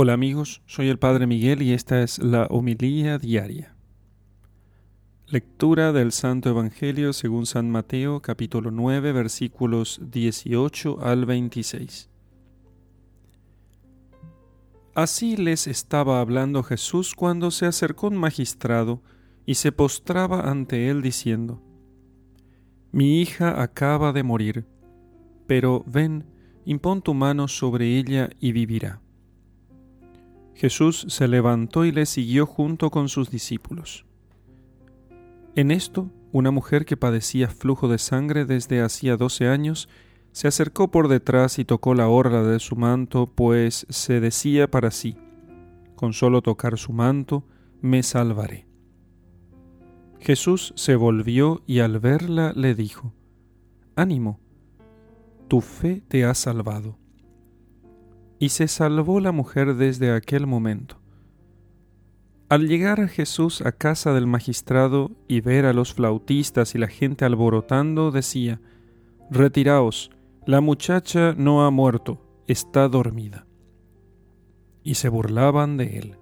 Hola amigos, soy el Padre Miguel y esta es la homilía diaria. Lectura del Santo Evangelio según San Mateo capítulo 9 versículos 18 al 26. Así les estaba hablando Jesús cuando se acercó un magistrado y se postraba ante él diciendo, Mi hija acaba de morir, pero ven, impón tu mano sobre ella y vivirá. Jesús se levantó y le siguió junto con sus discípulos. En esto, una mujer que padecía flujo de sangre desde hacía doce años se acercó por detrás y tocó la orla de su manto, pues se decía para sí, con solo tocar su manto, me salvaré. Jesús se volvió y al verla le dijo, Ánimo, tu fe te ha salvado y se salvó la mujer desde aquel momento. Al llegar Jesús a casa del magistrado y ver a los flautistas y la gente alborotando, decía, Retiraos, la muchacha no ha muerto, está dormida. Y se burlaban de él.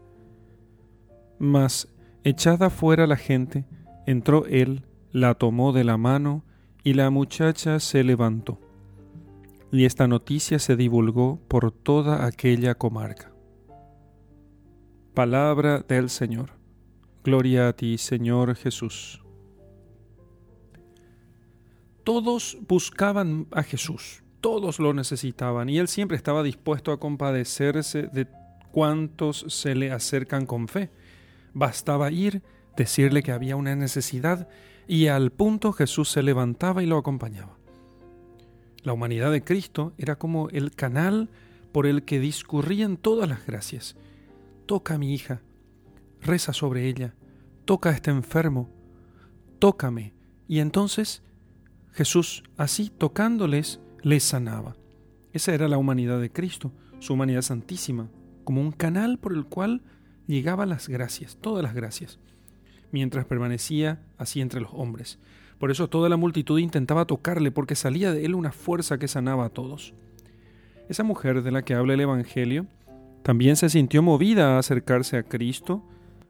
Mas, echada fuera la gente, entró él, la tomó de la mano, y la muchacha se levantó y esta noticia se divulgó por toda aquella comarca. Palabra del Señor. Gloria a ti, Señor Jesús. Todos buscaban a Jesús, todos lo necesitaban, y él siempre estaba dispuesto a compadecerse de cuantos se le acercan con fe. Bastaba ir, decirle que había una necesidad, y al punto Jesús se levantaba y lo acompañaba. La humanidad de Cristo era como el canal por el que discurrían todas las gracias. Toca a mi hija, reza sobre ella, toca a este enfermo, tócame. Y entonces Jesús, así tocándoles, les sanaba. Esa era la humanidad de Cristo, su humanidad santísima, como un canal por el cual llegaban las gracias, todas las gracias, mientras permanecía así entre los hombres. Por eso toda la multitud intentaba tocarle, porque salía de él una fuerza que sanaba a todos. Esa mujer de la que habla el Evangelio también se sintió movida a acercarse a Cristo,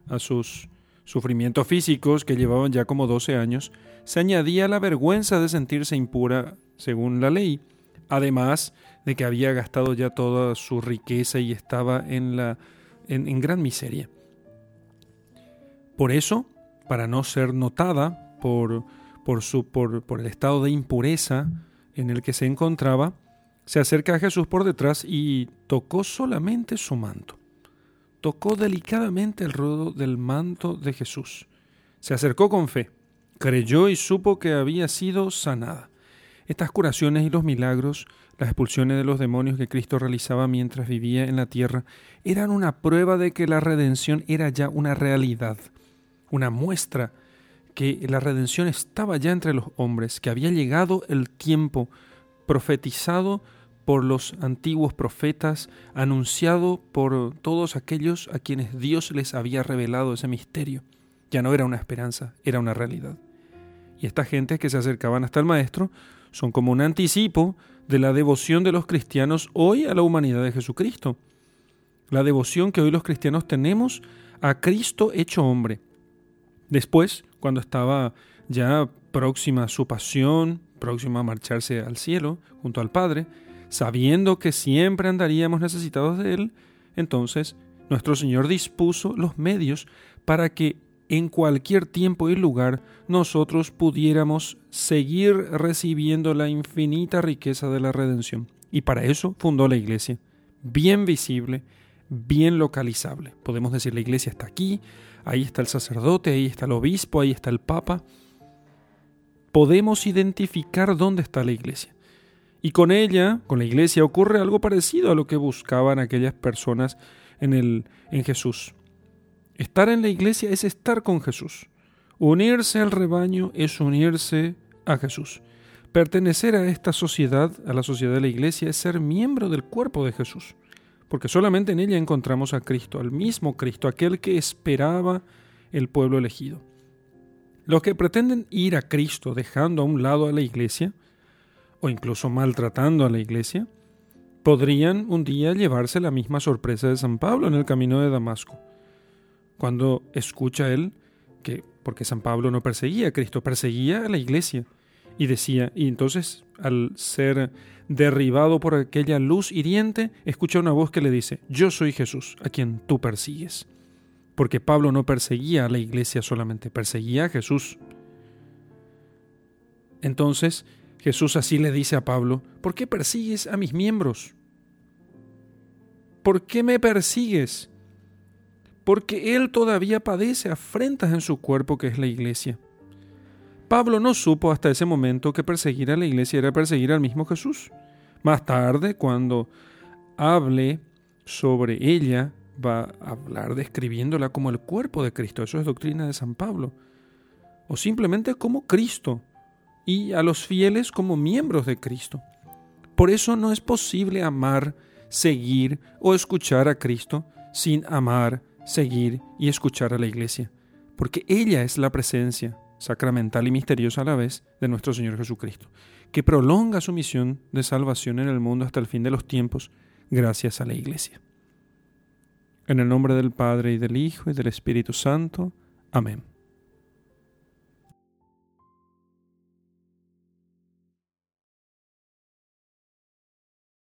a sus sufrimientos físicos que llevaban ya como 12 años, se añadía la vergüenza de sentirse impura según la ley, además de que había gastado ya toda su riqueza y estaba en, la, en gran miseria. Por eso, para no ser notada por por, su, por, por el estado de impureza en el que se encontraba, se acerca a Jesús por detrás y tocó solamente su manto. Tocó delicadamente el rodo del manto de Jesús. Se acercó con fe, creyó y supo que había sido sanada. Estas curaciones y los milagros, las expulsiones de los demonios que Cristo realizaba mientras vivía en la tierra, eran una prueba de que la redención era ya una realidad, una muestra que la redención estaba ya entre los hombres, que había llegado el tiempo profetizado por los antiguos profetas, anunciado por todos aquellos a quienes Dios les había revelado ese misterio. Ya no era una esperanza, era una realidad. Y esta gente que se acercaban hasta el Maestro son como un anticipo de la devoción de los cristianos hoy a la humanidad de Jesucristo. La devoción que hoy los cristianos tenemos a Cristo hecho hombre. Después, cuando estaba ya próxima a su pasión, próxima a marcharse al cielo junto al Padre, sabiendo que siempre andaríamos necesitados de Él, entonces nuestro Señor dispuso los medios para que en cualquier tiempo y lugar nosotros pudiéramos seguir recibiendo la infinita riqueza de la redención. Y para eso fundó la iglesia, bien visible, bien localizable. Podemos decir, la iglesia está aquí, ahí está el sacerdote, ahí está el obispo, ahí está el papa. Podemos identificar dónde está la iglesia. Y con ella, con la iglesia, ocurre algo parecido a lo que buscaban aquellas personas en, el, en Jesús. Estar en la iglesia es estar con Jesús. Unirse al rebaño es unirse a Jesús. Pertenecer a esta sociedad, a la sociedad de la iglesia, es ser miembro del cuerpo de Jesús porque solamente en ella encontramos a Cristo, al mismo Cristo, aquel que esperaba el pueblo elegido. Los que pretenden ir a Cristo dejando a un lado a la iglesia, o incluso maltratando a la iglesia, podrían un día llevarse la misma sorpresa de San Pablo en el camino de Damasco, cuando escucha él que, porque San Pablo no perseguía a Cristo, perseguía a la iglesia, y decía, y entonces al ser derribado por aquella luz hiriente, escucha una voz que le dice, yo soy Jesús, a quien tú persigues. Porque Pablo no perseguía a la iglesia solamente, perseguía a Jesús. Entonces Jesús así le dice a Pablo, ¿por qué persigues a mis miembros? ¿Por qué me persigues? Porque Él todavía padece afrentas en su cuerpo que es la iglesia. Pablo no supo hasta ese momento que perseguir a la iglesia era perseguir al mismo Jesús. Más tarde, cuando hable sobre ella, va a hablar describiéndola como el cuerpo de Cristo. Eso es doctrina de San Pablo. O simplemente como Cristo y a los fieles como miembros de Cristo. Por eso no es posible amar seguir o escuchar a Cristo sin amar, seguir y escuchar a la iglesia, porque ella es la presencia sacramental y misteriosa a la vez de nuestro Señor Jesucristo, que prolonga su misión de salvación en el mundo hasta el fin de los tiempos gracias a la iglesia. En el nombre del Padre y del Hijo y del Espíritu Santo. Amén.